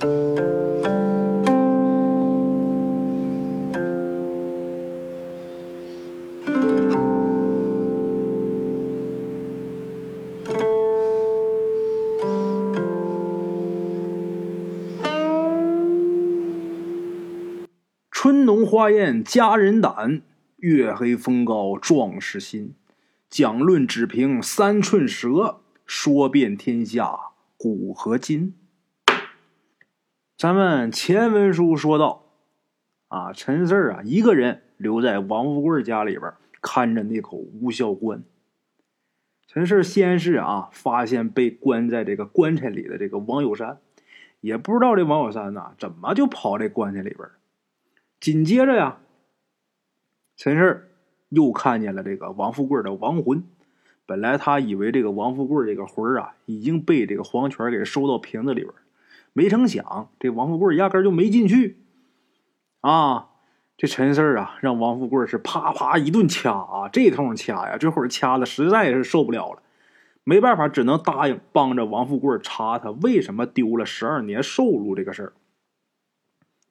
春浓花艳佳人胆，月黑风高壮士心。讲论只凭三寸舌，说遍天下古和今。咱们前文书说到，啊，陈四啊，一个人留在王富贵家里边看着那口无效棺。陈四先是啊，发现被关在这个棺材里的这个王有山，也不知道这王有山呐怎么就跑这棺材里边。紧接着呀，陈氏又看见了这个王富贵的亡魂。本来他以为这个王富贵这个魂啊已经被这个黄泉给收到瓶子里边，没成想这王富贵压根就没进去。啊，这陈四啊让王富贵是啪啪一顿掐啊，这通掐呀，这会儿掐的实在是受不了了，没办法，只能答应帮着王富贵查他为什么丢了十二年寿禄这个事儿。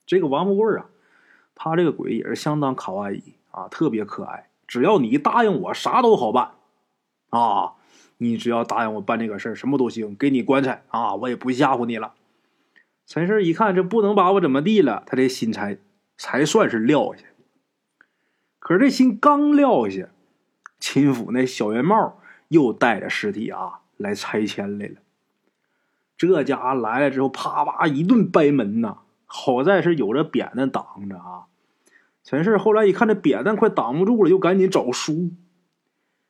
这个王富贵啊。他这个鬼也是相当卡哇伊啊，特别可爱。只要你答应我，啥都好办啊！你只要答应我办这个事儿，什么都行，给你棺材啊，我也不吓唬你了。陈氏一看，这不能把我怎么地了，他这心才才算是撂下。可是这心刚撂下，秦府那小圆帽又带着尸体啊来拆迁来了。这家伙来了之后，啪啪一顿掰门呐，好在是有着扁担挡着啊。陈氏后来一看，这扁担快挡不住了，又赶紧找书。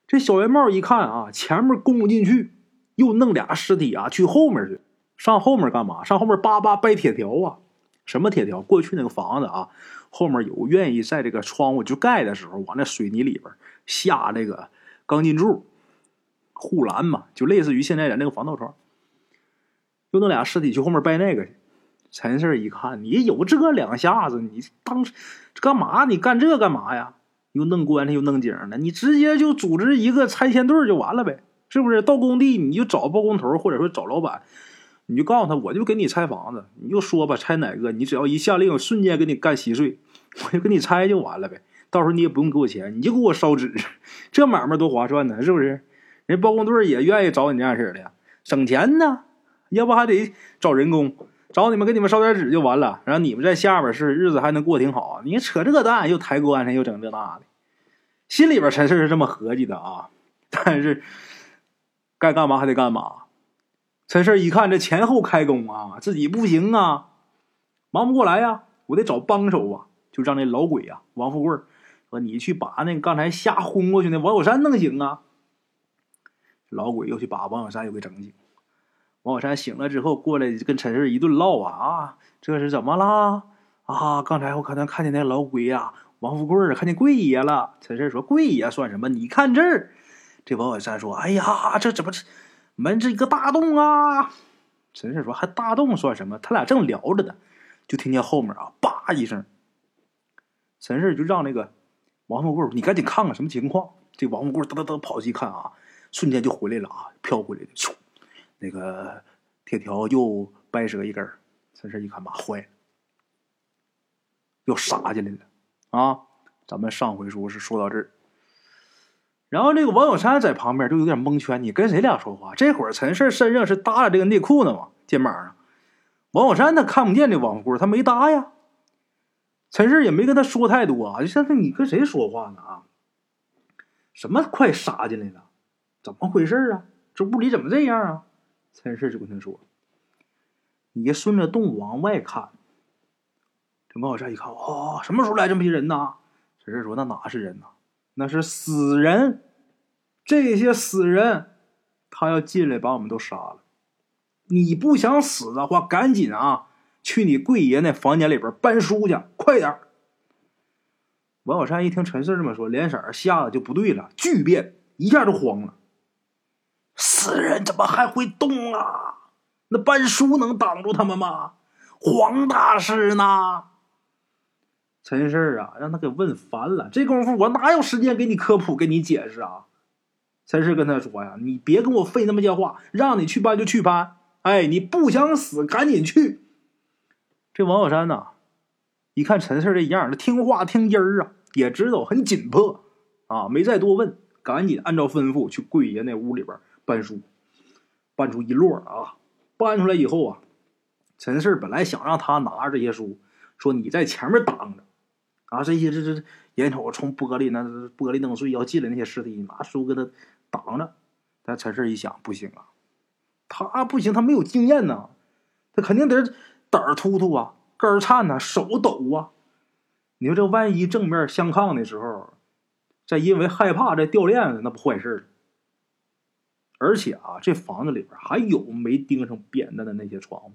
这小圆帽一看啊，前面攻不进去，又弄俩尸体啊去后面去。上后面干嘛？上后面叭叭掰铁条啊！什么铁条？过去那个房子啊，后面有愿意在这个窗户就盖的时候，往那水泥里边下这个钢筋柱、护栏嘛，就类似于现在的那个防盗窗。又弄俩尸体去后面掰那个去。陈氏一看，你有这两下子，你当干嘛？你干这干嘛呀？又弄棺材又弄井的，你直接就组织一个拆迁队就完了呗，是不是？到工地你就找包工头，或者说找老板，你就告诉他，我就给你拆房子，你就说吧，拆哪个？你只要一下令，瞬间给你干稀碎，我就给你拆就完了呗。到时候你也不用给我钱，你就给我烧纸，这买卖多划算呢，是不是？人包工队也愿意找你这样式的，省钱呢，要不还得找人工。找你们给你们烧点纸就完了，然后你们在下边是日子还能过挺好。你扯这蛋，又抬棺材，又整这那的，心里边陈氏是这么合计的啊。但是该干嘛还得干嘛。陈氏一看这前后开工啊，自己不行啊，忙不过来呀，我得找帮手啊。就让那老鬼呀，王富贵说：“你去把那刚才瞎轰过去那王小山弄醒啊。”老鬼又去把王小山又给整醒。王小山醒了之后，过来跟陈氏一顿唠啊啊，这是怎么了啊？刚才我可能看见那老鬼呀，王富贵看见贵爷了。陈氏说：“贵爷算什么？你看这儿。”这王小山说：“哎呀，这怎么这门这一个大洞啊？”陈氏说：“还大洞算什么？他俩正聊着呢，就听见后面啊，叭一声。陈氏就让那个王富贵，你赶紧看看什么情况。”这王富贵噔噔噔跑去看啊，瞬间就回来了啊，飘回来的，咻。那个铁条又掰折一根儿，陈氏一看，妈坏了，又杀进来了啊！咱们上回书是说到这儿，然后这个王小山在旁边就有点蒙圈，你跟谁俩说话？这会儿陈氏身上是搭着这个内裤呢嘛，肩膀上。王小山他看不见这王富贵，他没搭呀。陈氏也没跟他说太多啊，就像是你跟谁说话呢啊？什么快杀进来了？怎么回事啊？这屋里怎么这样啊？陈氏就跟他说：“你顺着洞往外看。”这王小山一看，哦，什么时候来这么些人呢？陈氏说：“那哪是人呐？那是死人！这些死人，他要进来把我们都杀了。你不想死的话，赶紧啊，去你贵爷那房间里边搬书去，快点王小山一听陈氏这么说，脸色吓得就不对了，巨变，一下就慌了。死人怎么还会动啊？那搬书能挡住他们吗？黄大师呢？陈氏啊，让他给问烦了。这功夫我哪有时间给你科普、给你解释啊？陈氏跟他说呀：“你别跟我费那么些话，让你去搬就去搬。哎，你不想死，赶紧去。”这王小山呐，一看陈四这样，他听话听音儿啊，也知道很紧迫啊，没再多问，赶紧按照吩咐去贵爷那屋里边搬书，搬出一摞啊，搬出来以后啊，陈四本来想让他拿着这些书，说你在前面挡着，啊，这些这这眼瞅从玻璃那玻璃弄碎要进来那些尸体，拿书给他挡着。但陈四一想，不行啊，他不行，他没有经验呐，他肯定得胆儿突突啊，肝儿颤呐，手抖啊。你说这万一正面相抗的时候，再因为害怕再掉链子，那不坏事而且啊，这房子里边还有没钉上扁担的那些床，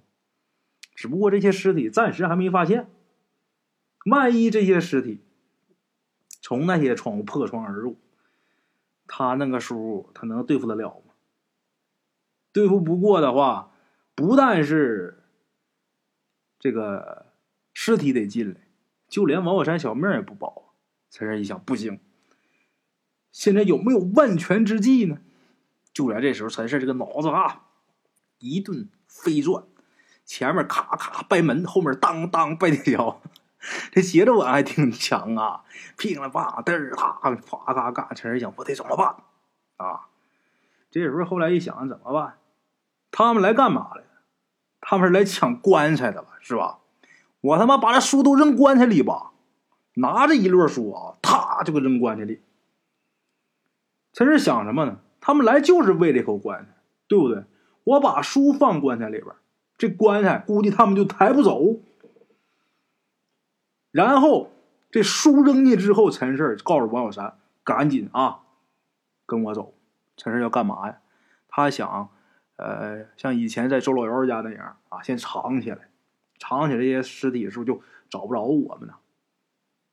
只不过这些尸体暂时还没发现。万一这些尸体从那些窗户破窗而入，他那个叔他能对付得了吗？对付不过的话，不但是这个尸体得进来，就连王宝山小命也不保。陈胜一想，不行，现在有没有万全之计呢？就在这时候，陈胜这个脑子啊一顿飞转，前面咔咔掰门，后面当当掰铁锹。这节奏感还挺强啊！噼里啪嘚儿咔咔咔咔，陈二想我得怎么办啊？这时候后来一想怎么办？他们来干嘛来？他们是来抢棺材的吧？是吧？我他妈把这书都扔棺材里吧！拿着一摞书啊，啪就给扔棺材里。陈是想什么呢？他们来就是为这口棺材，对不对？我把书放棺材里边，这棺材估计他们就抬不走。然后这书扔进之后，陈氏告诉王小山：“赶紧啊，跟我走。”陈氏要干嘛呀？他想，呃，像以前在周老幺家那样啊，先藏起来，藏起来这些尸体是不是就找不着我们呢。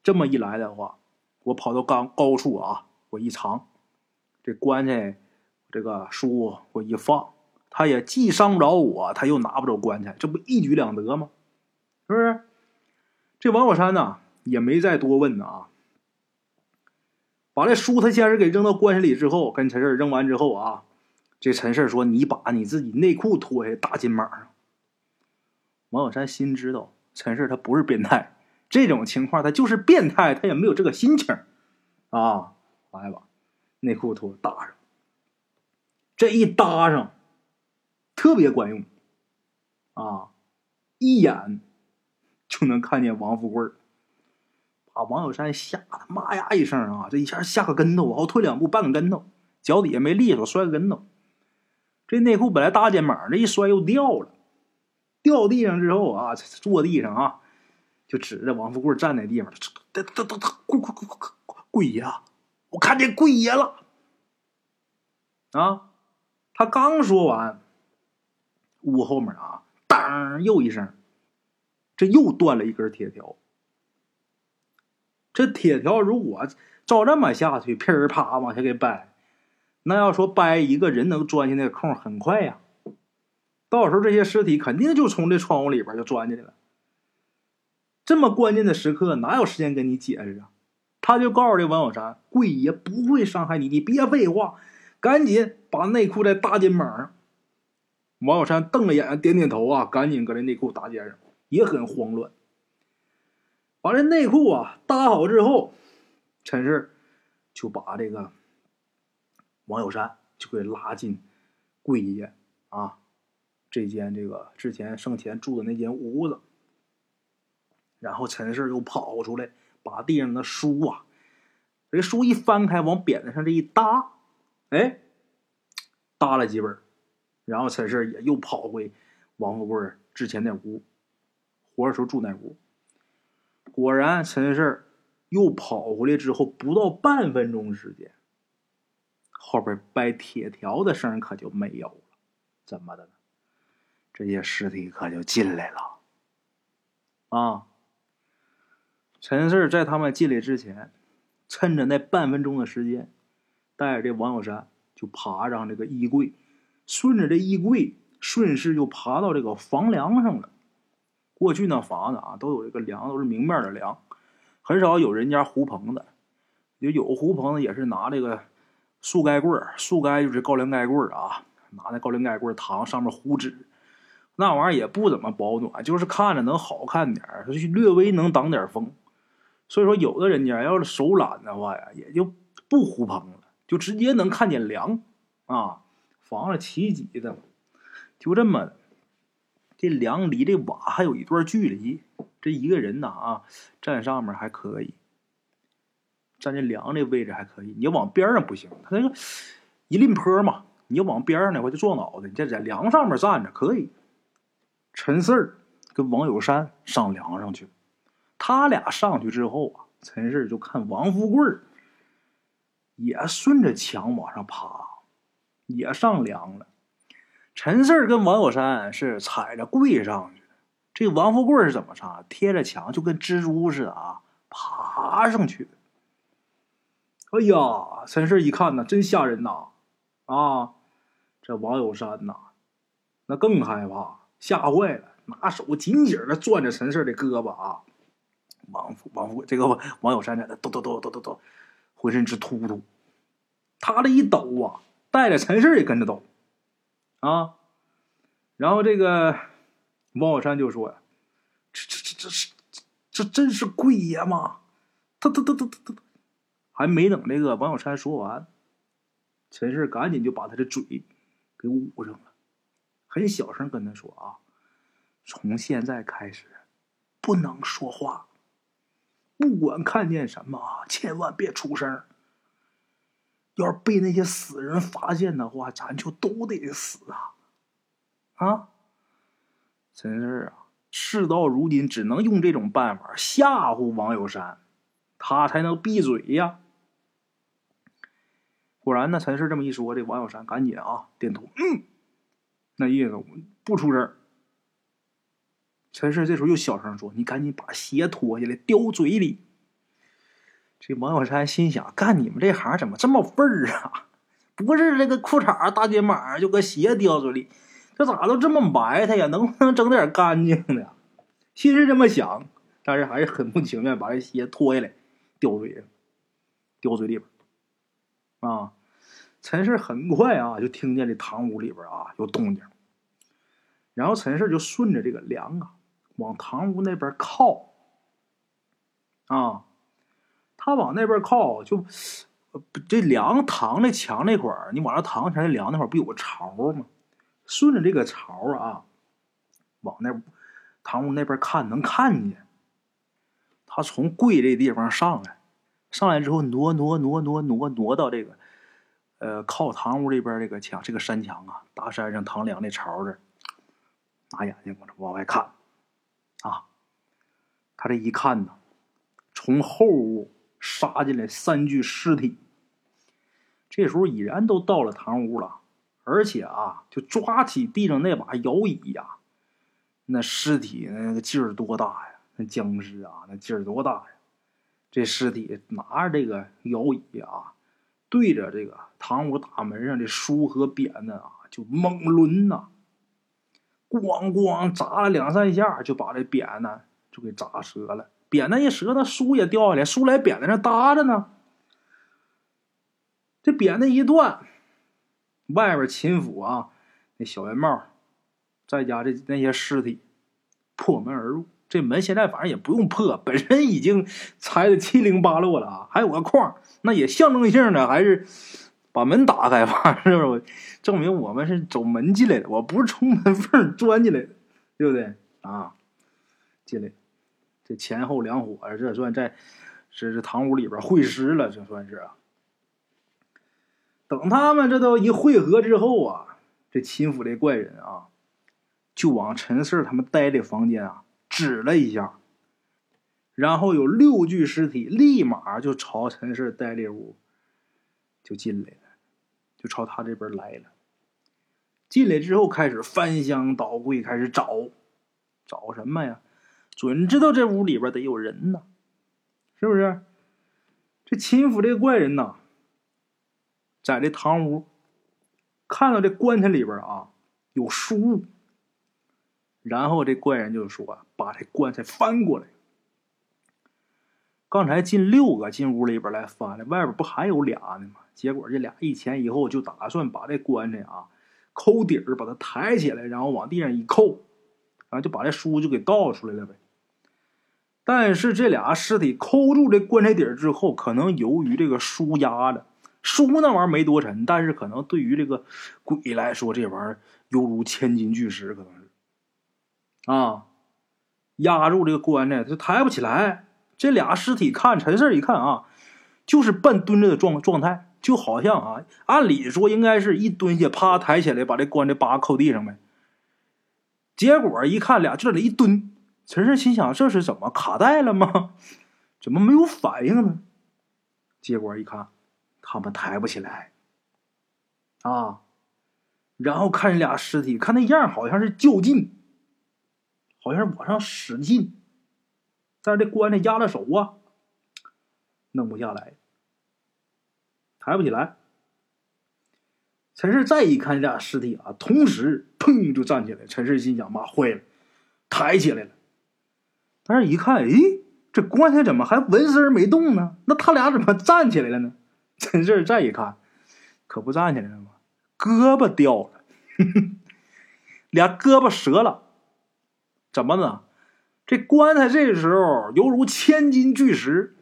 这么一来的话，我跑到高高处啊，我一藏，这棺材这个书我一放，他也既伤不着我，他又拿不着棺材，这不一举两得吗？是不是？这王小山呢，也没再多问呢啊，把这书他先是给扔到棺材里之后，跟陈四扔完之后啊，这陈四说：“你把你自己内裤脱下搭肩膀上。”王小山心知道陈四他不是变态，这种情况他就是变态，他也没有这个心情啊。来吧，内裤脱搭上，这一搭上，特别管用啊，一眼。就能看见王富贵儿把王小山吓得妈呀一声啊！这一下吓个跟头，往后退两步，半个跟头，脚底下没利索，摔个跟头。这内裤本来搭肩膀，这一摔又掉了，掉地上之后啊，坐地上啊，就指着王富贵站那地方，他他他他贵贵贵贵贵爷，我看见贵爷了啊！他刚说完，屋后面啊，当又一声。这又断了一根铁条。这铁条如果照这么下去，噼儿啪往下给掰，那要说掰一个人能钻进那个空很快呀。到时候这些尸体肯定就从这窗户里边就钻进去了。这么关键的时刻，哪有时间跟你解释啊？他就告诉这王小山：“贵爷不会伤害你，你别废话，赶紧把内裤再搭肩膀上。”王小山瞪着眼，点点头啊，赶紧搁这内裤搭肩上。也很慌乱。把这内裤啊搭好之后，陈氏就把这个王小山就给拉进贵爷啊这间这个之前生前住的那间屋子。然后陈氏又跑出来，把地上的书啊，这书一翻开，往扁担上这一搭，哎，搭了几本。然后陈氏也又跑回王富贵之前那屋。活着时候住那屋，果然陈氏又跑回来之后，不到半分钟时间，后边掰铁条的声可就没有了。怎么的呢？这些尸体可就进来了。啊！陈氏在他们进来之前，趁着那半分钟的时间，带着这王小山就爬上这个衣柜，顺着这衣柜顺势就爬到这个房梁上了。过去那房子啊，都有这个梁，都是明面的梁，很少有人家糊棚的。就有糊棚的，也是拿这个树盖棍树盖就是高粱盖棍啊，拿那高粱盖棍躺上面糊纸，那玩意儿也不怎么保暖，就是看着能好看点儿，略微能挡点风。所以说，有的人家要是手懒的话呀，也就不糊棚了，就直接能看见梁啊，房子起脊的，就这么。这梁离这瓦还有一段距离，这一个人呢啊，站上面还可以，站这梁这位置还可以。你要往边上不行，他那个一拎坡嘛，你要往边上的话就撞脑袋。你这在梁上面站着可以。陈四儿跟王有山上梁上去，他俩上去之后啊，陈四就看王富贵也顺着墙往上爬，也上梁了。陈四儿跟王有山是踩着跪上去的，这王富贵是怎么上？贴着墙，就跟蜘蛛似的啊，爬上去。哎呀，陈四儿一看呢，真吓人呐！啊，这王有山呐，那更害怕，吓坏了，拿手紧紧的攥着陈四儿的胳膊啊。王富王富这个王有山在那抖抖抖抖抖抖，浑身直突突。他这一抖啊，带着陈四儿也跟着抖。啊，然后这个王小山就说：“呀这这这这是这真是贵爷吗？”他他他他他他，还没等这个王小山说完，陈氏赶紧就把他的嘴给捂上了，很小声跟他说：“啊，从现在开始不能说话，不管看见什么，千万别出声。”要是被那些死人发现的话，咱就都得死啊！啊，真是啊！事到如今，只能用这种办法吓唬王有山，他才能闭嘴呀。果然呢，陈氏这么一说，这王有山赶紧啊点头，嗯，那意思不出声。陈氏这时候又小声说：“你赶紧把鞋脱下来，叼嘴里。”这王小山心想：干你们这行怎么这么份儿啊？不是这个裤衩大肩膀，就搁鞋叼嘴里，这咋都这么埋汰呀？能不能整点干净的？心是这么想，但是还是很不情愿把这鞋脱下来，叼嘴上，叼嘴里边。啊，陈氏很快啊就听见这堂屋里边啊有动静，然后陈氏就顺着这个梁啊往堂屋那边靠，啊。他往那边靠，就这梁堂那墙那块儿，你往那堂前那梁那块儿不有个槽吗？顺着这个槽啊，往那堂屋那边看，能看见。他从跪这地方上来，上来之后挪挪挪挪挪挪到这个呃靠堂屋这边这个墙，这个山墙啊，大山上堂梁那槽这拿眼睛往这往外看啊。他这一看呢，从后屋。杀进来三具尸体，这时候已然都到了堂屋了，而且啊，就抓起地上那把摇椅呀，那尸体那个劲儿多大呀？那僵尸啊，那劲儿多大呀？这尸体拿着这个摇椅啊，对着这个堂屋大门上的书和匾呢啊，就猛抡呐，咣咣砸了两三下，就把这匾呢就给砸折了。扁担一折，那书也掉下来，书来扁担上搭着呢。这扁担一断，外边秦府啊，那小圆帽，再加这那些尸体，破门而入。这门现在反正也不用破，本身已经拆的七零八落了啊，还有个框，那也象征性的还是把门打开吧，是不是？证明我们是走门进来的，我不是从门缝钻进来的，对不对啊？进来。前后两伙，这算在这这堂屋里边会师了，这算是啊。等他们这都一会合之后啊，这秦府这怪人啊，就往陈四他们待的房间啊指了一下，然后有六具尸体立马就朝陈四待的屋就进来了，就朝他这边来了。进来之后开始翻箱倒柜，开始找，找什么呀？准知道这屋里边得有人呢，是不是？这秦府这个怪人呐，在这堂屋看到这棺材里边啊有书，然后这怪人就说：“把这棺材翻过来。”刚才进六个进屋里边来翻了，外边不还有俩呢吗？结果这俩一前一后就打算把这棺材啊抠底儿把它抬起来，然后往地上一扣，然后就把这书就给倒出来了呗。但是这俩尸体抠住这棺材底儿之后，可能由于这个书压着，书那玩意儿没多沉，但是可能对于这个鬼来说，这玩意儿犹如千斤巨石，可能是啊，压住这个棺材，它抬不起来。这俩尸体看陈四一看啊，就是半蹲着的状状态，就好像啊，按理说应该是一蹲下，啪抬起来，把这棺材扒扣地上呗。结果一看俩这里一蹲。陈氏心想：“这是怎么卡带了吗？怎么没有反应呢？”结果一看，他们抬不起来啊！然后看这俩尸体，看那样好像是较劲，好像是往上使劲，但是这棺材压了手啊，弄不下来，抬不起来。陈氏再一看这俩尸体啊，同时砰就站起来。陈氏心想：“妈坏了，抬起来了。”但是，一看，哎，这棺材怎么还纹丝没动呢？那他俩怎么站起来了呢？陈事再一看，可不站起来了吗？胳膊掉了，俩胳膊折了。怎么呢？这棺材这时候犹如千斤巨石。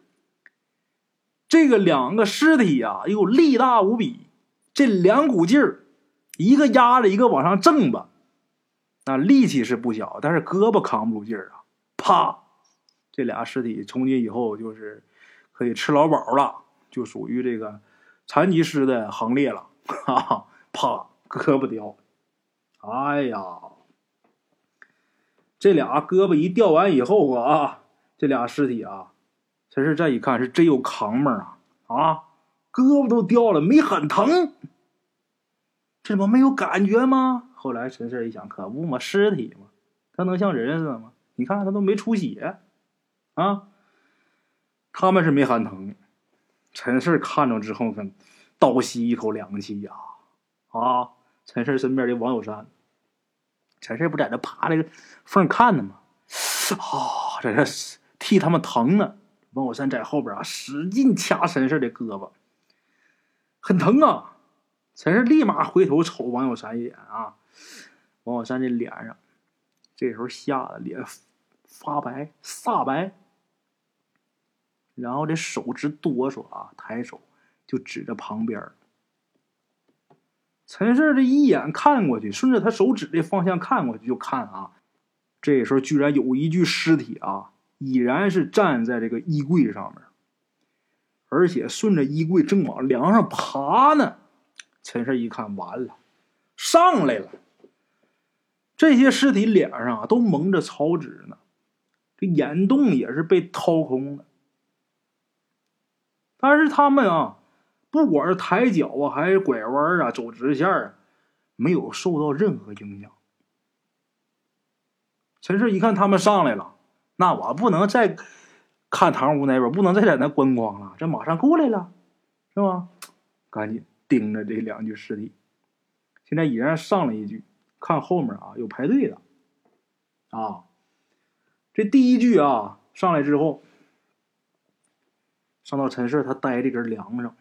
这个两个尸体呀，又力大无比，这两股劲儿，一个压着，一个往上挣吧，那力气是不小，但是胳膊扛不住劲儿啊。啪！这俩尸体从今以后就是可以吃老饱了，就属于这个残疾尸的行列了。哈哈！啪，胳膊掉。哎呀，这俩胳膊一掉完以后啊，这俩尸体啊，陈氏再一看是真有扛门啊！啊，胳膊都掉了，没很疼，这不没有感觉吗？后来陈氏一想，可不嘛，尸体嘛，他能像人似的吗？你看他都没出血，啊，他们是没喊疼。陈氏看着之后，可倒吸一口凉气呀！啊，陈氏身边的王有山，陈氏不在那趴那个缝看呢吗？啊，在这替他们疼呢。王有山在后边啊，使劲掐陈氏的胳膊，很疼啊！陈氏立马回头瞅王有山一眼啊，王有山这脸上，这时候吓得脸。发白煞白，然后这手直哆嗦啊，抬手就指着旁边陈氏这一眼看过去，顺着他手指的方向看过去，就看啊，这时候居然有一具尸体啊，已然是站在这个衣柜上面，而且顺着衣柜正往梁上爬呢。陈氏一看，完了，上来了。这些尸体脸上啊都蒙着草纸呢。这眼洞也是被掏空了，但是他们啊，不管是抬脚啊，还是拐弯啊，走直线啊，没有受到任何影响。陈氏一看他们上来了，那我不能再看堂屋那边，不能再在那观光了，这马上过来了，是吧？赶紧盯着这两具尸体。现在已然上了一具，看后面啊，有排队的，啊。这第一句啊，上来之后，上到陈氏他待这根梁上，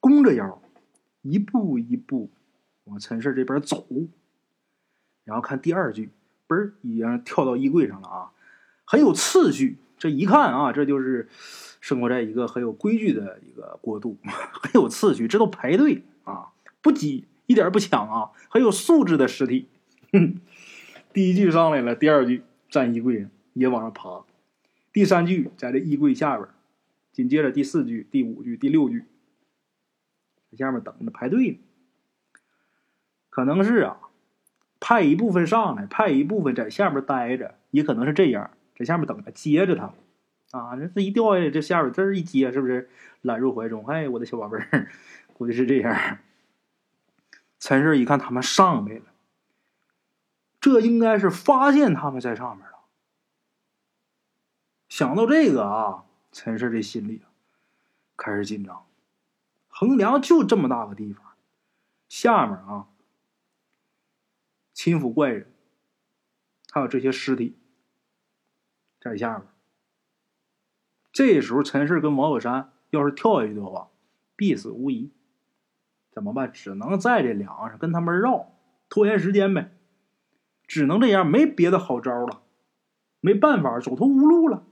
弓着腰，一步一步往陈氏这边走。然后看第二句，嘣儿已经跳到衣柜上了啊，很有次序。这一看啊，这就是生活在一个很有规矩的一个国度，很有次序，知道排队啊，不挤，一点不抢啊，很有素质的尸体。第一句上来了，第二句。站衣柜上也往上爬，第三句在这衣柜下边，紧接着第四句、第五句、第六句，在下面等着排队呢。可能是啊，派一部分上来，派一部分在下面待着，也可能是这样，在下面等着接着他。啊，这这一掉下来，这下边这一接，是不是揽入怀中？哎，我的小宝贝儿，估计是这样。陈氏一看他们上来了。这应该是发现他们在上面了。想到这个啊，陈氏这心里开始紧张。横梁就这么大个地方，下面啊，秦府怪人，还有这些尸体在下面。这时候，陈氏跟王有山要是跳下去的话，必死无疑。怎么办？只能在这梁上跟他们绕，拖延时间呗。只能这样，没别的好招了，没办法，走投无路了。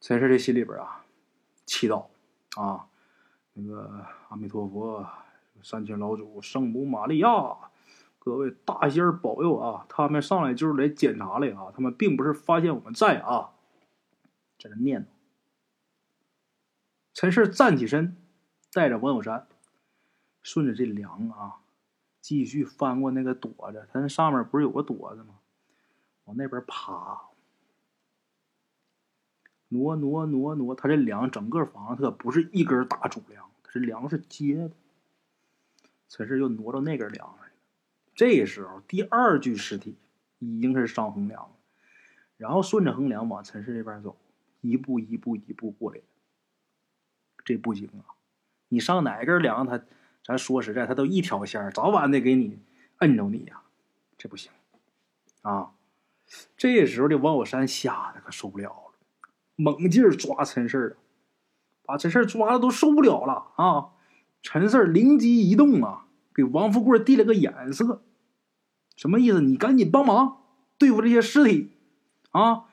陈氏这心里边啊，祈祷啊，那个阿弥陀佛、三清老祖、圣母玛利亚，各位大仙保佑啊！他们上来就是来检查来啊，他们并不是发现我们在啊，在这念叨。陈氏站起身，带着王有山，顺着这梁啊。继续翻过那个垛子，它那上面不是有个垛子吗？往那边爬，挪挪挪挪，它这梁整个房子不是一根大主梁，它这梁是接的。陈氏又挪到那根梁上了。这时候，第二具尸体已经是上横梁了，然后顺着横梁往陈氏这边走，一步一步一步过来。这不行啊！你上哪根梁，他？咱说实在，他都一条线早晚得给你摁着你呀，这不行啊！这时候的王有山吓得可受不了了，猛劲抓陈四儿，把陈四抓的都受不了了啊！陈四儿灵机一动啊，给王富贵递了个眼色，什么意思？你赶紧帮忙对付这些尸体啊！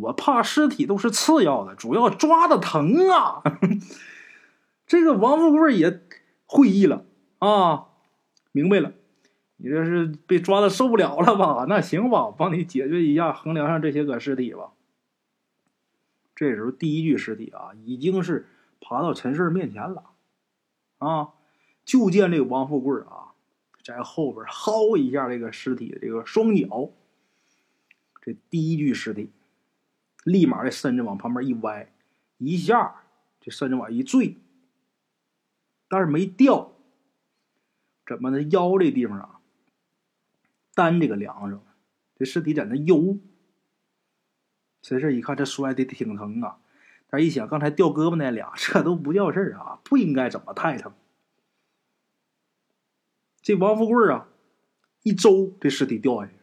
我怕尸体都是次要的，主要抓的疼啊！这个王富贵也。会意了啊，明白了，你这是被抓的受不了了吧？那行吧，帮你解决一下横梁上这些个尸体吧。这时候，第一具尸体啊，已经是爬到陈氏面前了啊，就见这个王富贵啊，在后边薅一下这个尸体的这个双脚。这第一具尸体立马这身子往旁边一歪，一下这身子往一坠。但是没掉，怎么呢？腰这地方啊，担这个梁上，这尸体在那悠。陈氏一看，这摔的挺疼啊。但一想，刚才掉胳膊那俩，这都不叫事儿啊，不应该怎么太疼。这王富贵啊，一周这尸体掉下去，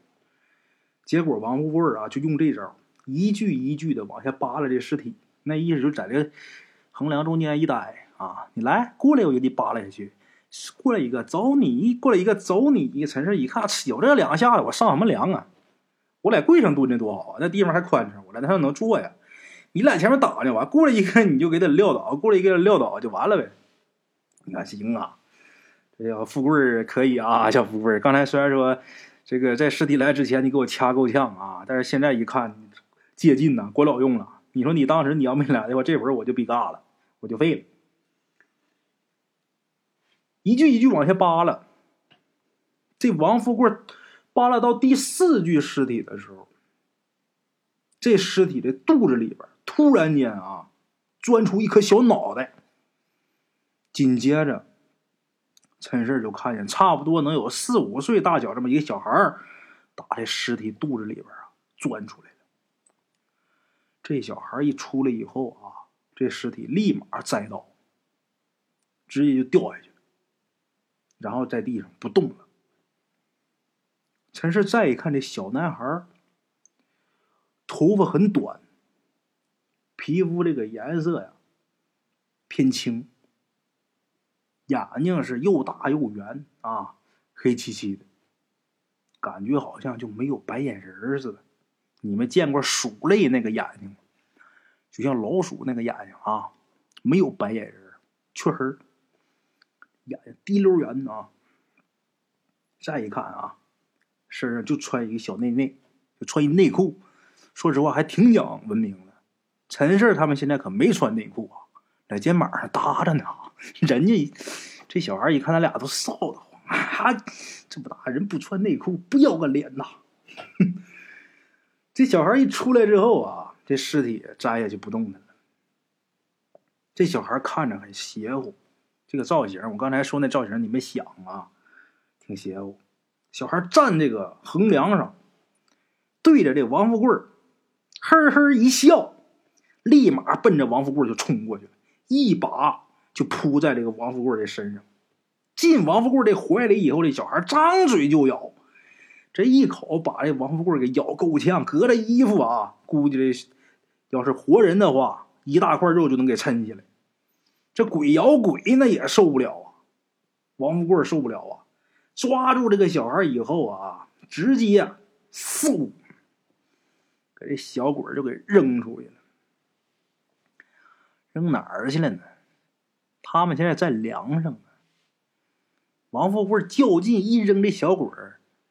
结果王富贵啊，就用这招，一句一句的往下扒拉这尸体，那意思就在这横梁中间一待。啊，你来过来，我就给你扒拉下去。过来一个，走你；过来一个，走你。陈氏一看，有这两下子，我上什么梁啊？我在柜上蹲着多好啊，那地方还宽敞，我在那上能坐呀。你俩前面打呢，完过来一个，你就给他撂倒；过来一个撂倒就完了呗。你看行啊，这小富贵可以啊，小富贵。刚才虽然说这个在尸体来之前你给我掐够呛啊，但是现在一看接近呐，管老用了。你说你当时你要没来的话，这会儿我就比嘎了，我就废了。一句一句往下扒拉，这王富贵扒拉到第四具尸体的时候，这尸体的肚子里边突然间啊，钻出一颗小脑袋。紧接着，陈氏就看见差不多能有四五岁大小这么一个小孩儿，打这尸体肚子里边啊钻出来了。这小孩一出来以后啊，这尸体立马栽倒，直接就掉下去。然后在地上不动了。陈氏再一看，这小男孩头发很短，皮肤这个颜色呀偏青，眼睛是又大又圆啊，黑漆漆的，感觉好像就没有白眼仁似的。你们见过鼠类那个眼睛吗？就像老鼠那个眼睛啊，没有白眼仁，黢黑。眼睛滴溜圆啊！再一看啊，身上就穿一个小内内，就穿一内裤。说实话，还挺讲文明的。陈氏他们现在可没穿内裤啊，在肩膀上搭着呢。人家这小孩一看，他俩都臊得慌啊！这么大人不穿内裤，不要个脸呐！这小孩一出来之后啊，这尸体摘下去不动弹了。这小孩看着很邪乎。这个造型，我刚才说那造型，你们想啊，挺邪乎。小孩站这个横梁上，对着这王富贵呵呵一笑，立马奔着王富贵就冲过去了，一把就扑在这个王富贵的身上，进王富贵的怀里以后，这小孩张嘴就咬，这一口把这王富贵给咬够呛，隔着衣服啊，估计这要是活人的话，一大块肉就能给抻起来。这鬼咬鬼，那也受不了啊！王富贵受不了啊，抓住这个小孩以后啊，直接嗖，给这小鬼就给扔出去了。扔哪儿去了呢？他们现在在梁上呢。王富贵较劲一扔，这小鬼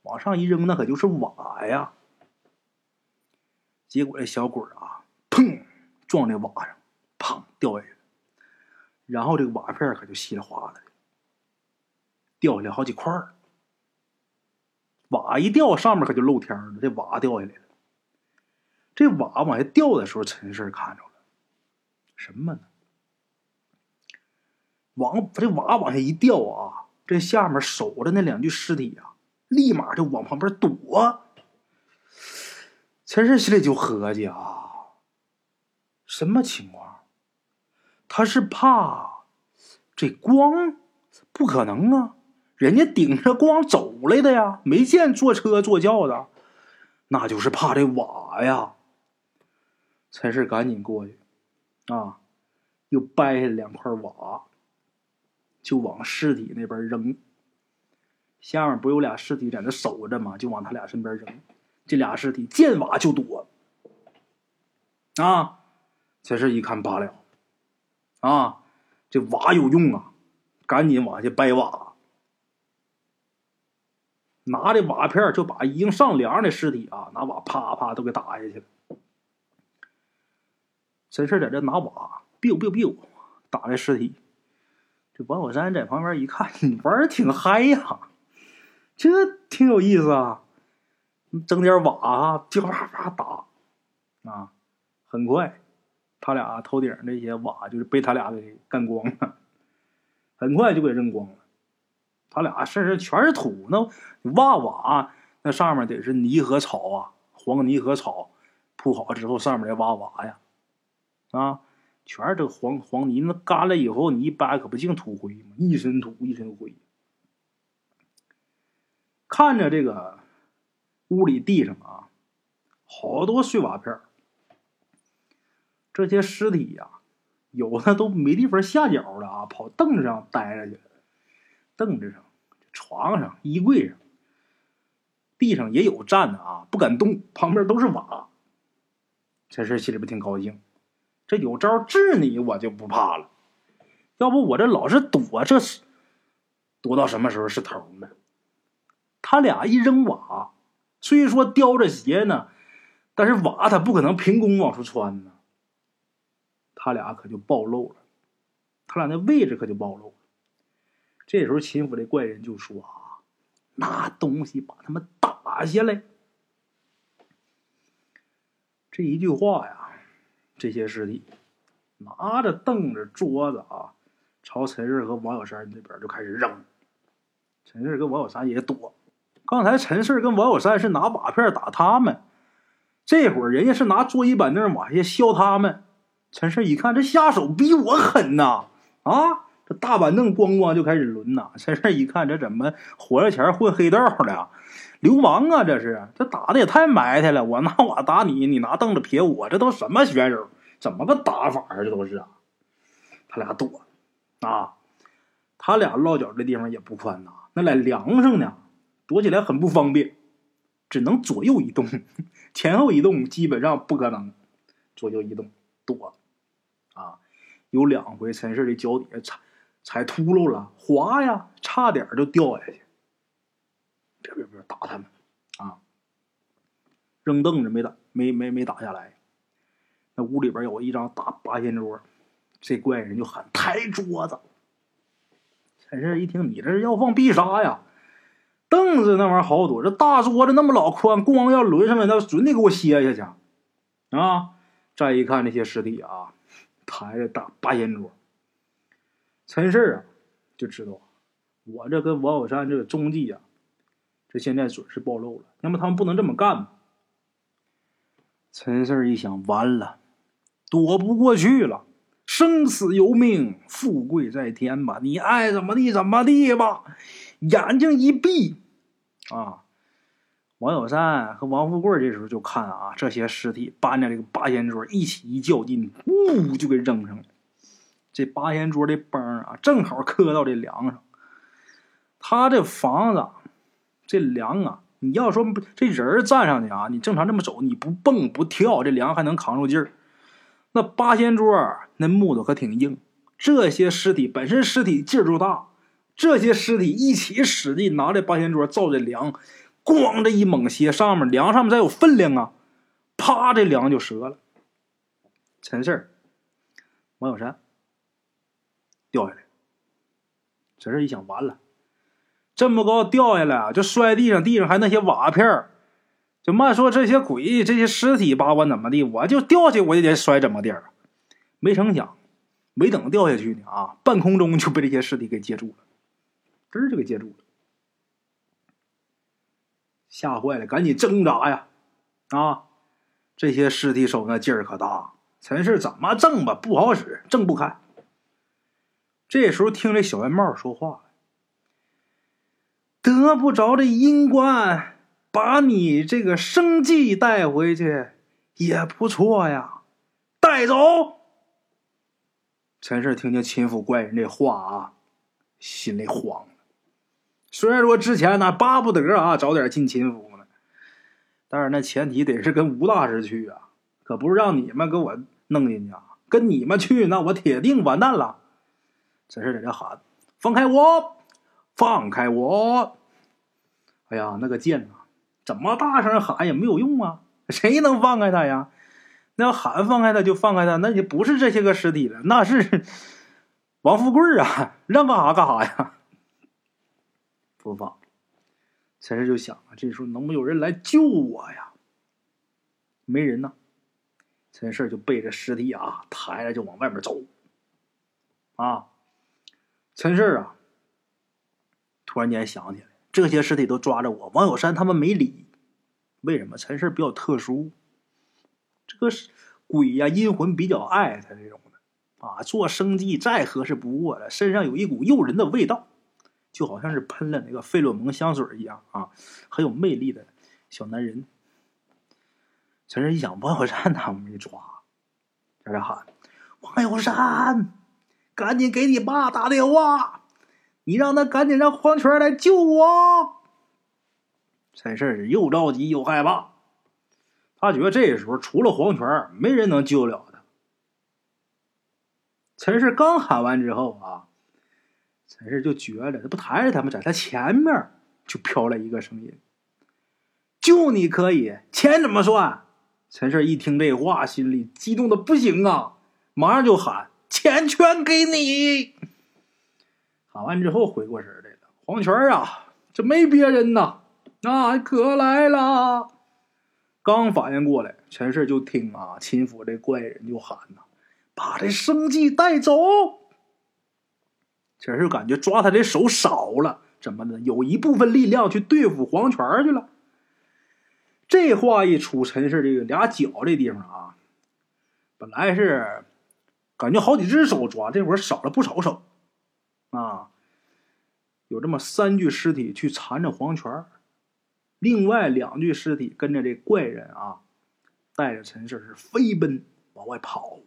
往上一扔，那可就是瓦呀。结果这小鬼啊，砰，撞这瓦上，砰掉下去。然后这个瓦片可就稀里哗啦的掉下来好几块儿。瓦一掉，上面可就露天了。这瓦掉下来了。这瓦往下掉的时候，陈氏看着了什么呢？往这瓦往下一掉啊，这下面守着那两具尸体啊，立马就往旁边躲。陈氏心里就合计啊，什么情况？他是怕这光？不可能啊！人家顶着光走来的呀，没见坐车坐轿的，那就是怕这瓦呀。陈氏赶紧过去，啊，又掰下两块瓦，就往尸体那边扔。下面不有俩尸体在那守着吗？就往他俩身边扔。这俩尸体见瓦就躲，啊！才是一看罢了，啊，这瓦有用啊，赶紧往下掰瓦。拿着瓦片就把已经上梁的尸体啊，拿瓦啪啪都给打下去了。陈氏在这拿瓦，biu biu biu，打这尸体。这王小山在旁边一看，你玩的挺嗨呀，这挺有意思啊。整点瓦啊，啪啪啪打啊，很快，他俩头顶那些瓦就是被他俩给干光了，很快就给扔光了。他俩身上全是土，那挖瓦那上面得是泥和草啊，黄泥和草铺好之后，上面再挖瓦呀，啊，全是这黄黄泥。那干了以后，你一掰可不净土灰吗？一身土一身灰。看着这个屋里地上啊，好多碎瓦片这些尸体呀，有的都没地方下脚了啊，跑凳子上待着去了，凳子上。床上、衣柜上、地上也有站的啊，不敢动，旁边都是瓦。这事心里边挺高兴，这有招治你，我就不怕了。要不我这老是躲，这是躲到什么时候是头呢？他俩一扔瓦，虽说叼着鞋呢，但是瓦他不可能凭空往出穿呢。他俩可就暴露了，他俩那位置可就暴露了。这时候，秦府这怪人就说：“啊，拿东西把他们打下来。”这一句话呀，这些尸体拿着凳子、桌子啊，朝陈氏和王小山那边就开始扔。陈氏跟王小山也躲。刚才陈氏跟王小山是拿瓦片打他们，这会儿人家是拿桌椅板凳往下削他们。陈胜一看，这下手比我狠呐！啊！这大板凳咣咣就开始抡呐！陈胜一看，这怎么火烧钱混黑道的？流氓啊！这是这打的也太埋汰了！我拿瓦打你，你拿凳子撇我，这都什么选手？怎么个打法啊？这都是啊！他俩躲啊！他俩落脚的地方也不宽呐，那在梁上呢，躲起来很不方便，只能左右移动，前后移动基本上不可能。左右移动躲！有两回，陈氏的脚底下踩。踩秃噜了，滑呀，差点就掉下去。别别别，打他们啊！扔凳子没打，没没没打下来。那屋里边有一张大八仙桌，这怪人就喊抬桌子。陈氏一听，你这是要放必杀呀？凳子那玩意儿好躲，这大桌子那么老宽，光要抡上来，那准得给我歇下去啊！再一看那些尸体啊，抬着大八仙桌。陈氏啊，就知道我这跟王小山这个踪迹呀，这现在准是暴露了。那么他们不能这么干嘛？陈氏一想，完了，躲不过去了，生死由命，富贵在天吧，你爱怎么地怎么地吧。眼睛一闭，啊，王小山和王富贵这时候就看啊，这些尸体搬着这个八仙桌一起一较劲，呜就给扔上了。这八仙桌的崩啊，正好磕到这梁上，他这房子这梁啊，你要说这人站上去啊，你正常这么走，你不蹦不跳，这梁还能扛住劲儿。那八仙桌那木头可挺硬，这些尸体本身尸体劲儿就大，这些尸体一起使劲拿这八仙桌照这梁，咣这一猛歇，上面梁上面再有分量啊，啪这梁就折了。陈氏、王小山掉下来，陈氏一想，完了，这么高掉下来就摔地上，地上还那些瓦片儿。就慢说这些鬼，这些尸体把我怎么地？我就掉下去，我也得摔怎么地儿？没成想，没等掉下去呢啊，半空中就被这些尸体给接住了，真就给接住了，吓坏了，赶紧挣扎呀！啊，这些尸体手那劲儿可大，陈氏怎么挣吧不好使，挣不开。这时候听这小圆帽说话得不着这阴官。把你这个生计带回去也不错呀，带走。陈氏听见秦府怪人这话啊，心里慌。虽然说之前呢巴不得啊早点进秦府呢，但是那前提得是跟吴大师去啊，可不是让你们给我弄进去啊。跟你们去，那我铁定完蛋了。真是在这喊：“放开我，放开我！”哎呀，那个剑呐！怎么大声喊也没有用啊！谁能放开他呀？那要喊放开他就放开他，那就不是这些个尸体了，那是王富贵啊！让干啥干啥呀？不放。陈氏就想啊，这时候能不能有人来救我呀？没人呢。陈氏就背着尸体啊，抬着就往外面走。啊，陈氏啊，突然间想起来。这些尸体都抓着我，王小山他们没理。为什么？陈氏比较特殊，这个鬼呀，阴魂比较爱他这种的啊，做生计再合适不过了，身上有一股诱人的味道，就好像是喷了那个费洛蒙香水一样啊，很有魅力的小男人。陈氏一想，王小山他们没抓，在这喊：“王小山，赶紧给你爸打电话。”你让他赶紧让黄泉来救我。陈氏是又着急又害怕，他觉得这时候除了黄泉，没人能救了他。陈氏刚喊完之后啊，陈氏就觉得这不抬着他们，在他前面就飘来一个声音：“救你可以，钱怎么算？”陈氏一听这话，心里激动的不行啊，马上就喊：“钱全给你！”喊完之后，回过神来了。黄泉啊，这没别人呐，那可来了。刚反应过来，陈氏就听啊，秦府这怪人就喊呐：“把这生计带走。”陈氏感觉抓他的手少了，怎么的？有一部分力量去对付黄泉去了。这话一出，陈氏这个俩脚这地方啊，本来是感觉好几只手抓，这会儿少了不少手。啊，有这么三具尸体去缠着黄泉另外两具尸体跟着这怪人啊，带着陈氏是飞奔往外跑。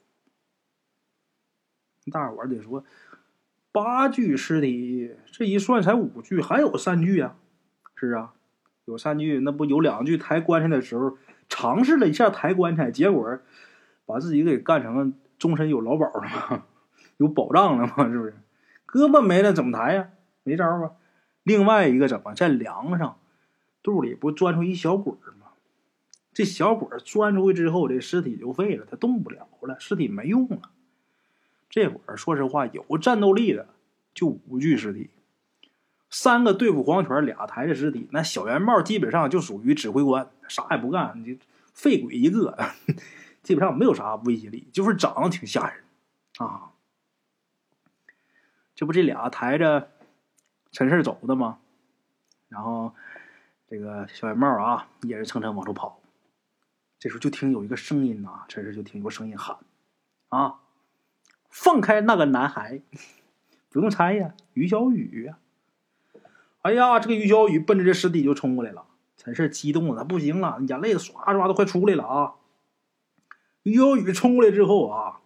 大伙儿得说，八具尸体这一算才五具，还有三具啊！是啊，有三具，那不有两具抬棺材的时候尝试了一下抬棺材，结果把自己给干成了终身有劳保了吗？有保障了吗？是不是？胳膊没了怎么抬呀？没招啊！另外一个怎么在梁上肚里不钻出一小鬼吗？这小鬼钻出去之后，这尸体就废了，他动不了了，尸体没用了。这会儿说实话，有战斗力的就五具尸体，三个对付黄泉，俩抬着尸体。那小圆帽基本上就属于指挥官，啥也不干，就废鬼一个，基本上没有啥威胁力，就是长得挺吓人啊。这不这俩抬着陈氏走的吗？然后这个小圆帽啊也是蹭蹭往出跑。这时候就听有一个声音呐，陈氏就听有个声音喊：“啊，放开那个男孩！”不用猜呀，于小雨！哎呀，这个于小雨奔着这尸体就冲过来了。陈氏激动的他不行了，眼泪唰唰都快出来了啊！于小雨冲过来之后啊。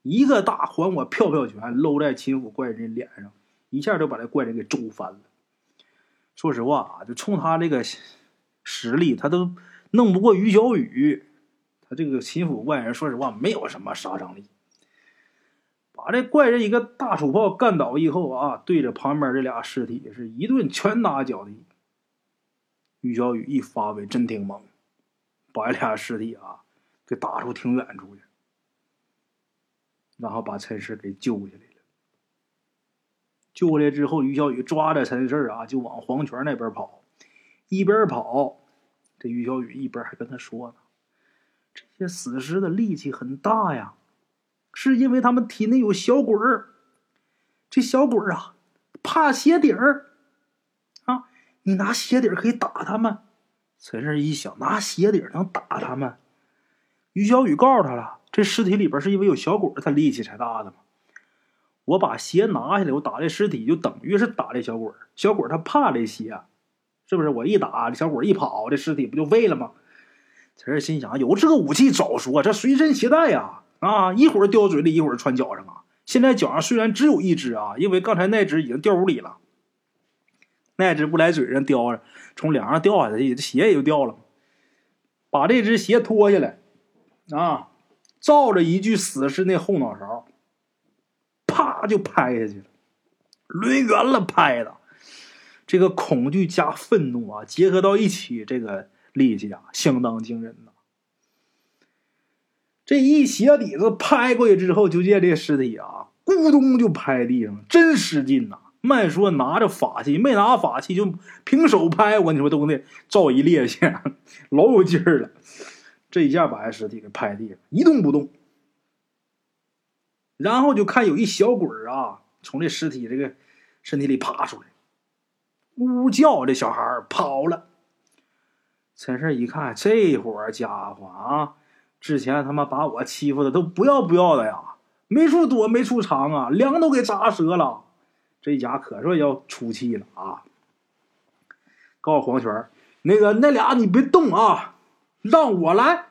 一个大还我票票拳搂在秦府怪人脸上，一下就把这怪人给揍翻了。说实话啊，就冲他这个实力，他都弄不过于小雨。他这个秦府怪人，说实话没有什么杀伤力。把这怪人一个大手炮干倒以后啊，对着旁边这俩尸体是一顿拳打脚踢。于小雨一发威，真挺猛，把这俩尸体啊给打出挺远处去，然后把陈氏给救下来了。救过来之后，于小雨抓着陈氏啊，就往黄泉那边跑。一边跑，这于小雨一边还跟他说呢：“这些死尸的力气很大呀。”是因为他们体内有小鬼儿，这小鬼儿啊，怕鞋底儿啊，你拿鞋底儿可以打他们。陈氏一想，拿鞋底儿能打他们？于小雨告诉他了，这尸体里边是因为有小鬼儿，他力气才大的嘛。我把鞋拿下来，我打这尸体就等于是打这小鬼儿。小鬼儿他怕这鞋，是不是？我一打，这小鬼儿一跑，这尸体不就废了吗？陈氏心想，有这个武器早说，这随身携带呀。啊一会儿掉嘴里，一会儿穿脚上啊！现在脚上虽然只有一只啊，因为刚才那只已经掉屋里了，那只不来嘴上叼着，从梁上掉下来，这鞋也就掉了。把这只鞋脱下来，啊，照着一具死尸那后脑勺，啪就拍下去了，抡圆了拍的。这个恐惧加愤怒啊，结合到一起，这个力气啊，相当惊人呐。这一鞋底子拍过去之后，就见这尸体啊，咕咚就拍地上，真使劲呐！慢说拿着法器，没拿法器就平手拍，我跟你说都那照一趔趄，老有劲儿了。这一下把这尸体给拍地上，一动不动。然后就看有一小鬼儿啊，从这尸体这个身体里爬出来，呜呜叫，这小孩跑了。陈胜一看，这伙家伙啊！之前他妈把我欺负的都不要不要的呀，没处躲没处藏啊，梁都给砸折了。这家可说要出气了啊！告诉黄泉那个那俩你别动啊，让我来。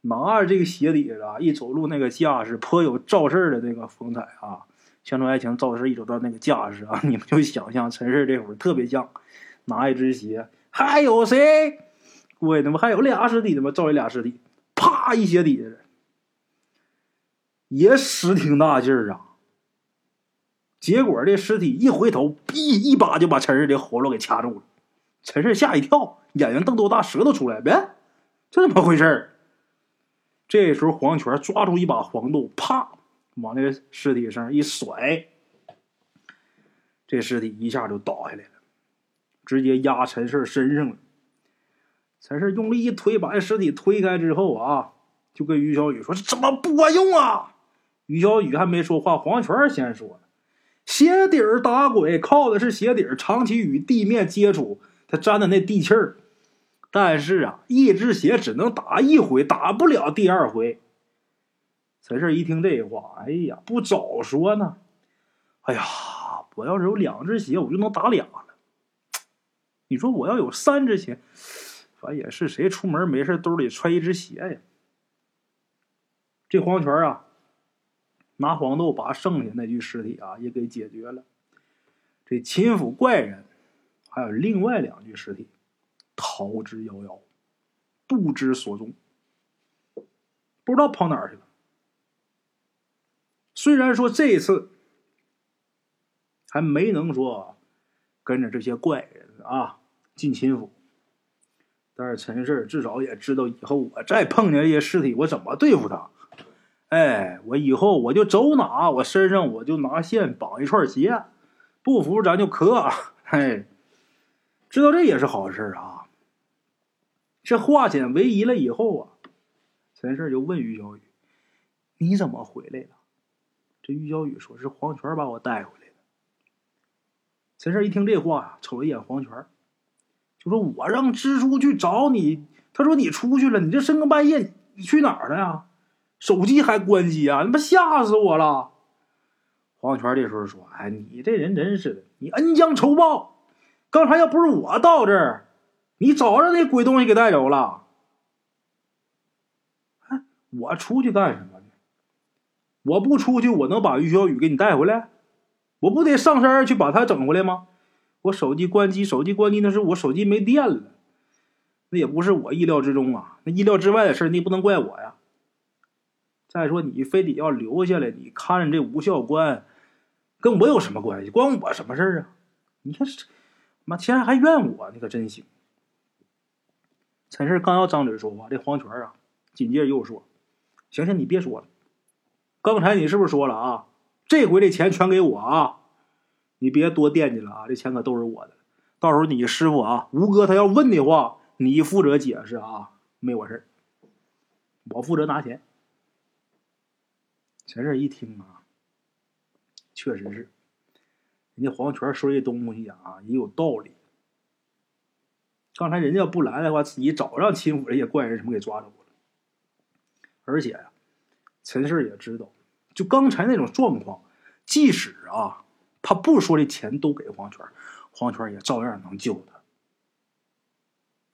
拿着这个鞋底子啊，一走路那个架势颇有赵四的那个风采啊。乡村爱情赵四一走到那个架势啊，你们就想象陈氏这会儿特别像，拿一只鞋，还有谁？过去他妈还有俩尸体他妈赵一俩尸体。啪！一鞋底下，也使挺大劲儿啊。结果这尸体一回头，哔一把就把陈氏的喉咙给掐住了。陈氏吓一跳，眼睛瞪多大，舌头出来，呗，这怎么回事儿这时候黄泉抓住一把黄豆，啪，往那个尸体上一甩，这尸体一下就倒下来了，直接压陈氏身上了。陈氏用力一推，把这尸体推开之后啊，就跟于小雨说：“怎么不管用啊？”于小雨还没说话，黄泉先说了：“鞋底儿打鬼靠的是鞋底儿，长期与地面接触，它沾的那地气儿。但是啊，一只鞋只能打一回，打不了第二回。”陈氏一听这话，哎呀，不早说呢！哎呀，我要是有两只鞋，我就能打俩了。你说我要有三只鞋？反也是，谁出门没事兜里揣一只鞋呀？这黄泉啊，拿黄豆把剩下那具尸体啊也给解决了。这秦府怪人还有另外两具尸体逃之夭夭，不知所踪，不知道跑哪儿去了。虽然说这一次还没能说跟着这些怪人啊进秦府。但是陈氏至少也知道以后我再碰见这些尸体，我怎么对付他？哎，我以后我就走哪，我身上我就拿线绑一串鞋，不服咱就磕。嘿，知道这也是好事啊。这化险为夷了以后啊，陈氏就问于小雨：“你怎么回来了？”这于小雨说是黄泉把我带回来的。陈氏一听这话，瞅了一眼黄泉。就说我让蜘蛛去找你，他说你出去了，你这深更半夜你去哪儿了呀？手机还关机啊？你妈吓死我了！黄泉这时候说：“哎，你这人真是的，你恩将仇报。刚才要不是我到这儿，你早让那鬼东西给带走了。哎，我出去干什么呢？我不出去，我能把于小雨给你带回来？我不得上山去把他整回来吗？”我手机关机，手机关机那是我手机没电了，那也不是我意料之中啊，那意料之外的事你不能怪我呀。再说你非得要留下来，你看着这吴教官，跟我有什么关系？关我什么事儿啊？你看这，妈竟然还怨我，你可真行。陈氏刚要张嘴说话，这黄泉啊，紧接着又说：“行行，你别说了，刚才你是不是说了啊？这回这钱全给我啊！你别多惦记了啊，这钱可都是我的。到时候你师傅啊，吴哥他要问的话，你负责解释啊，没我事，我负责拿钱。”陈氏一听啊，确实是，人家黄泉说这东西啊也有道理。刚才人家要不来的话，自己早让秦府这些怪人什么给抓走了。而且呀，陈氏也知道，就刚才那种状况，即使啊他不说这钱都给黄泉，黄泉也照样能救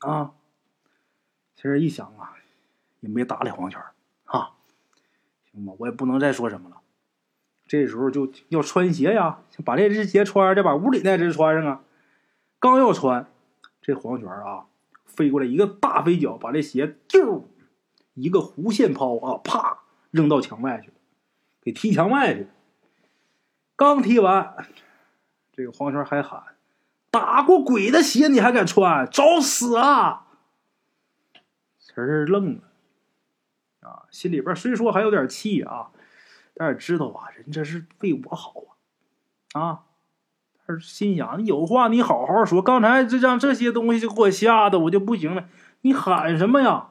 他。啊，其实一想啊，也没搭理黄泉啊。行吧我也不能再说什么了。这时候就要穿鞋呀，把这只鞋穿上，再把屋里那只穿上啊。刚要穿，这黄泉啊飞过来一个大飞脚，把这鞋就一个弧线抛啊，啪扔到墙外去了，给踢墙外去。刚踢完，这个黄泉还喊：“打过鬼的鞋你还敢穿？找死啊！”陈儿愣了。啊，心里边虽说还有点气啊，但是知道啊，人这是为我好啊，啊，但是心想，有话你好好说。刚才这让这些东西就给我吓得我就不行了，你喊什么呀？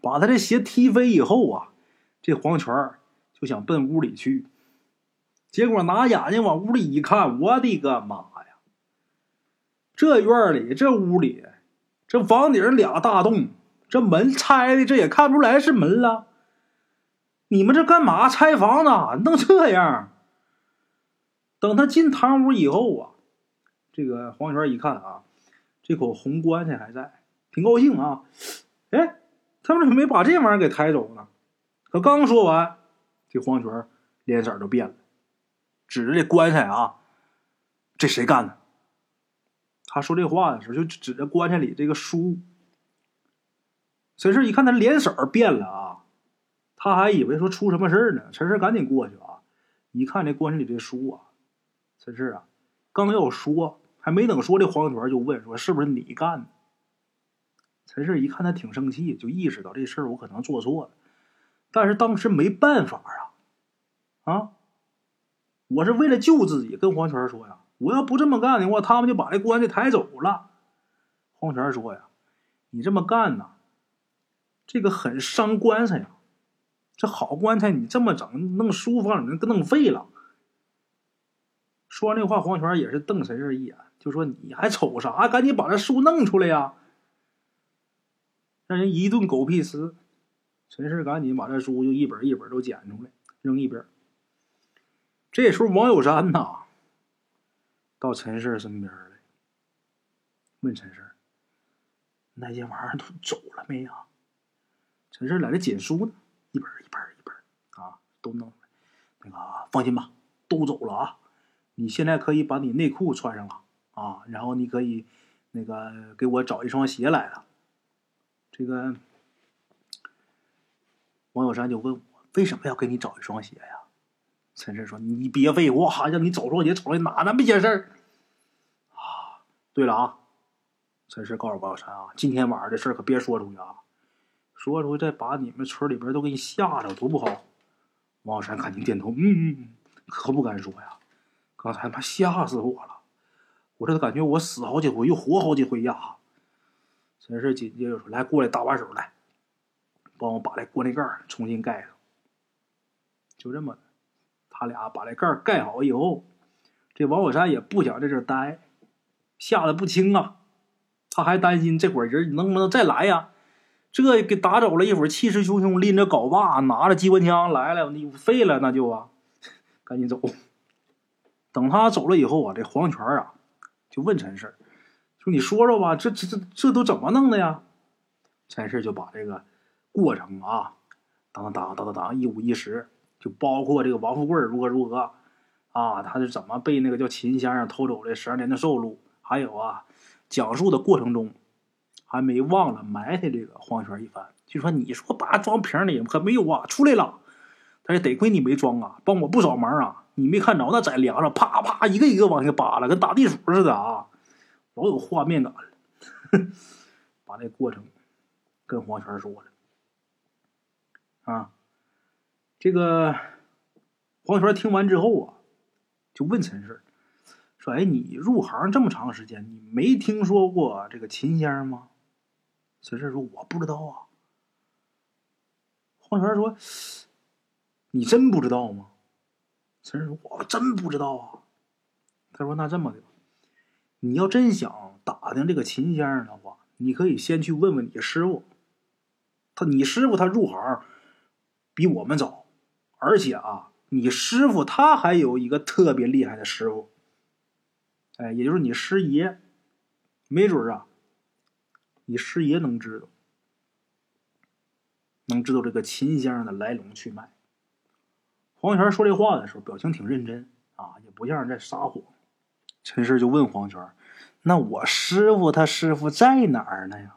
把他这鞋踢飞以后啊，这黄泉就想奔屋里去，结果拿眼睛往屋里一看，我的个妈呀！这院里这屋里这房顶俩大洞。这门拆的，这也看不出来是门了。你们这干嘛拆房子？弄这样？等他进堂屋以后啊，这个黄泉一看啊，这口红棺材还在，挺高兴啊。哎，他们怎么没把这玩意儿给抬走呢？可刚说完，这黄泉脸色就变了，指着这棺材啊，这谁干的？他说这话的时候，就指着棺材里这个书。陈氏一看他脸色儿变了啊，他还以为说出什么事儿呢。陈氏赶紧过去啊，一看这棺材里这书啊，陈氏啊，刚要说，还没等说，这黄泉就问说：“是不是你干的？”陈氏一看他挺生气，就意识到这事儿我可能做错了，但是当时没办法啊，啊，我是为了救自己，跟黄泉说呀，我要不这么干的话，他们就把这棺材抬走了。黄泉说呀：“你这么干呢？”这个很伤棺材呀，这好棺材你这么整，弄书房里面弄废了。说完这话，黄泉也是瞪陈氏一眼，就说：“你还瞅啥？赶紧把这书弄出来呀！”让人一顿狗屁撕。陈氏赶紧把这书就一本一本都捡出来，扔一边。这时候，王友山呐，到陈氏身边来，问陈氏：“那些玩意儿都走了没呀？”陈氏在这捡书呢，一本一本一本啊，都弄了。那个放心吧，都走了啊。你现在可以把你内裤穿上了啊，然后你可以那个给我找一双鞋来了。这个王友山就问我为什么要给你找一双鞋呀？陈氏说：“你别废话，让你找双鞋，找来哪那么些事儿啊？”对了啊，陈氏告诉王小山啊，今天晚上的事可别说出去啊。说出再把你们村里边都给你吓着，多不好！王小山赶紧点头，嗯嗯嗯，可不敢说呀。刚才他妈吓死我了，我这都感觉我死好几回，又活好几回呀。陈氏紧接着说：“来，过来，搭把手来，帮我把这锅那盖重新盖上。”就这么，他俩把这盖盖好以后，这王小山也不想在这待，吓得不轻啊。他还担心这伙人能不能再来呀？这给打走了一会儿，气势汹汹，拎着镐把，拿着机关枪来了，你废了那就啊，赶紧走。等他走了以后啊，这黄泉啊就问陈氏：“说你说说吧，这这这这都怎么弄的呀？”陈氏就把这个过程啊，当当当当当一五一十，就包括这个王富贵如何如何，啊，他是怎么被那个叫秦先生偷走了十二年的寿禄，还有啊，讲述的过程中还没忘了埋汰这个黄泉一番。就说你说把装瓶里可没有啊，出来了，但是得亏你没装啊，帮我不少忙啊。你没看着那在梁上啪啪一个一个往下扒拉，跟打地鼠似的啊，老有画面感了。把那过程跟黄泉说了啊，这个黄泉听完之后啊，就问陈氏说：“哎，你入行这么长时间，你没听说过这个秦先生吗？”陈氏说：“我不知道啊。”黄泉说：“你真不知道吗？”陈氏说：“我真不知道啊。”他说：“那这么的，你要真想打听这个秦先生的话。”你可以先去问问你师傅，他你师傅他入行比我们早，而且啊，你师傅他还有一个特别厉害的师傅，哎，也就是你师爷，没准啊，你师爷能知道，能知道这个秦先生的来龙去脉。黄泉说这话的时候，表情挺认真啊，也不像是在撒谎。陈氏就问黄泉。那我师傅他师傅在哪儿呢呀？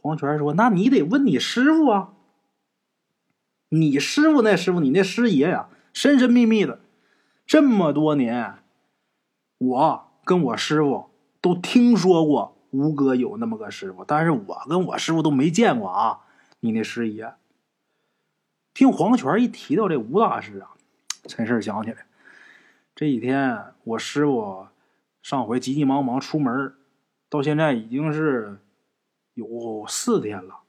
黄泉说：“那你得问你师傅啊。你师傅那师傅，你那师爷呀，神神秘秘的，这么多年，我跟我师傅都听说过吴哥有那么个师傅，但是我跟我师傅都没见过啊。你那师爷，听黄泉一提到这吴大师啊，陈氏想起来，这几天我师傅。”上回急急忙忙出门，到现在已经是有四天了，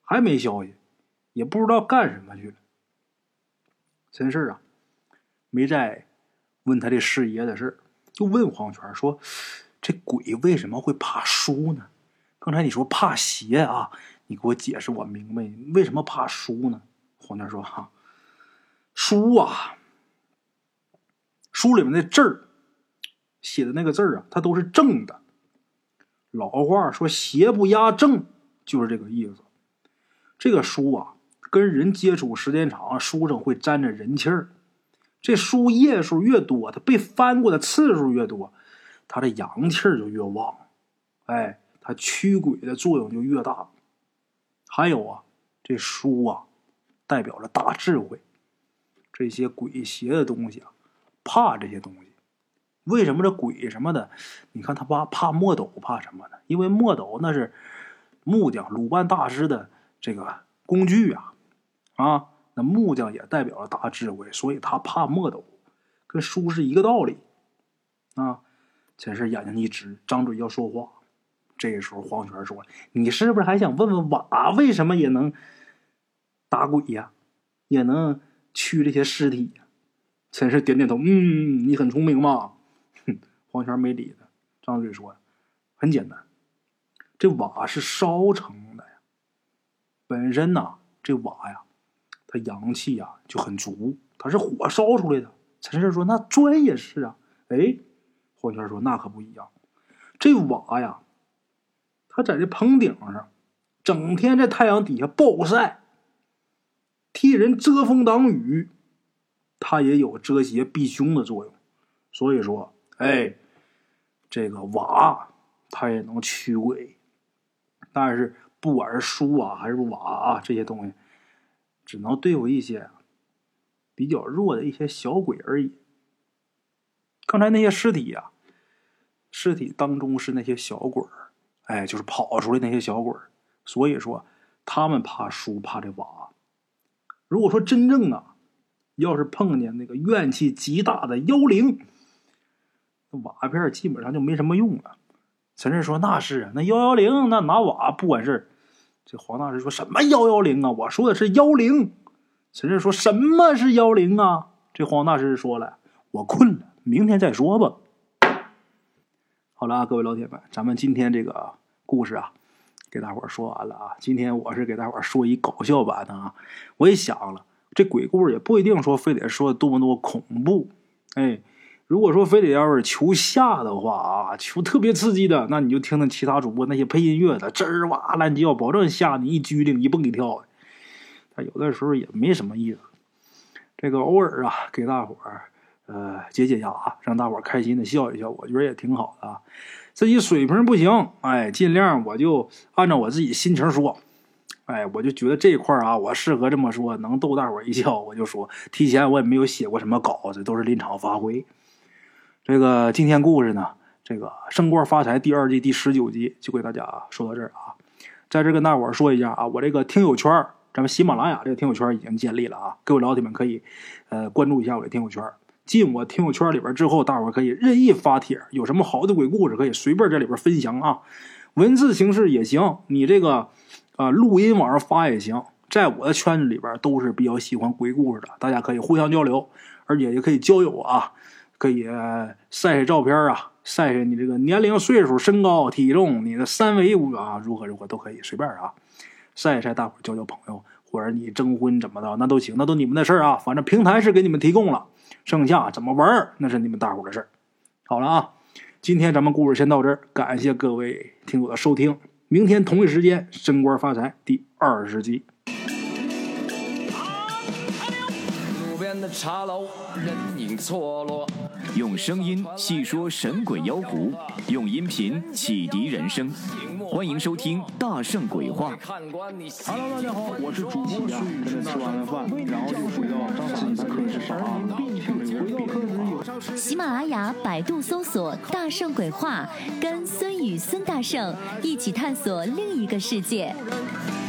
还没消息，也不知道干什么去了。陈氏啊，没再问他这师爷的事儿就问黄泉说：“这鬼为什么会怕书呢？刚才你说怕邪啊，你给我解释，我明白，为什么怕书呢？”黄泉说：“哈，书啊，书里面的字儿。”写的那个字儿啊，它都是正的。老话说“邪不压正”，就是这个意思。这个书啊，跟人接触时间长，书上会沾着人气儿。这书页数越多，它被翻过的次数越多，它的阳气儿就越旺。哎，它驱鬼的作用就越大。还有啊，这书啊，代表着大智慧。这些鬼邪的东西啊，怕这些东西。为什么这鬼什么的？你看他怕怕墨斗，怕什么呢？因为墨斗那是木匠鲁班大师的这个工具啊，啊，那木匠也代表了大智慧，所以他怕墨斗，跟书是一个道理啊。陈氏眼睛一直，张嘴要说话。这时候，黄泉说：“你是不是还想问问瓦为什么也能打鬼呀？也能驱这些尸体呀？”陈氏点点头：“嗯，你很聪明嘛。”哼黄泉没理他，张嘴说：“很简单，这瓦是烧成的呀。本身呐，这瓦呀，它阳气呀就很足，它是火烧出来的。”陈氏说：“那砖也是啊。”哎，黄泉说：“那可不一样，这瓦呀，它在这棚顶上，整天在太阳底下暴晒，替人遮风挡雨，它也有遮邪避凶的作用。所以说。”哎，这个瓦它也能驱鬼，但是不管是书啊还是瓦啊这些东西，只能对付一些比较弱的一些小鬼而已。刚才那些尸体呀，尸体当中是那些小鬼儿，哎，就是跑出来那些小鬼儿。所以说，他们怕输怕这瓦。如果说真正啊，要是碰见那个怨气极大的妖灵。瓦片基本上就没什么用了。陈氏说：“那是啊，那幺幺零，那拿瓦不管事这黄大师说什么幺幺零啊？我说的是幺零。陈氏说什么是幺零啊？这黄大师说了：“我困了，明天再说吧。”好了，各位老铁们，咱们今天这个故事啊，给大伙说完了啊。今天我是给大伙说一搞笑版的啊。我也想了，这鬼故事也不一定说非得说多么多恐怖，哎。如果说非得要是求吓的话啊，求特别刺激的，那你就听听其他主播那些配音乐的，吱哇乱叫，保证吓你一激灵一蹦一跳的。但有的时候也没什么意思。这个偶尔啊，给大伙儿呃解解压，让大伙儿开心的笑一笑，我觉得也挺好的啊。自己水平不行，哎，尽量我就按照我自己心情说。哎，我就觉得这一块啊，我适合这么说，能逗大伙儿一笑，我就说。提前我也没有写过什么稿子，都是临场发挥。这个今天故事呢，这个《升官发财》第二季第十九集就给大家说到这儿啊。在这跟大伙说一下啊，我这个听友圈咱们喜马拉雅这个听友圈已经建立了啊，各位老铁们可以呃关注一下我的听友圈进我听友圈里边之后，大伙可以任意发帖，有什么好的鬼故事可以随便在里边分享啊，文字形式也行，你这个。啊，录音往上发也行，在我的圈子里边都是比较喜欢鬼故事的，大家可以互相交流，而且也可以交友啊，可以晒晒照片啊，晒晒你这个年龄、岁数、身高、体重，你的三围啊，如何如何都可以，随便啊，晒一晒，大伙交交朋友，或者你征婚怎么的，那都行，那都你们的事儿啊，反正平台是给你们提供了，剩下怎么玩那是你们大伙的事儿。好了啊，今天咱们故事先到这儿，感谢各位听友的收听。明天同一时间，升官发财第二十集。边的茶楼，人影错落。用声音细说神鬼妖狐，用音频启迪人生。欢迎收听《大圣鬼话》。Hello，大家好，我是主播孙宇。吃完了饭，然后就回到自己的课室上啊。喜马拉雅、百度搜索“大圣鬼话”，跟孙宇、孙大圣一起探索另一个世界。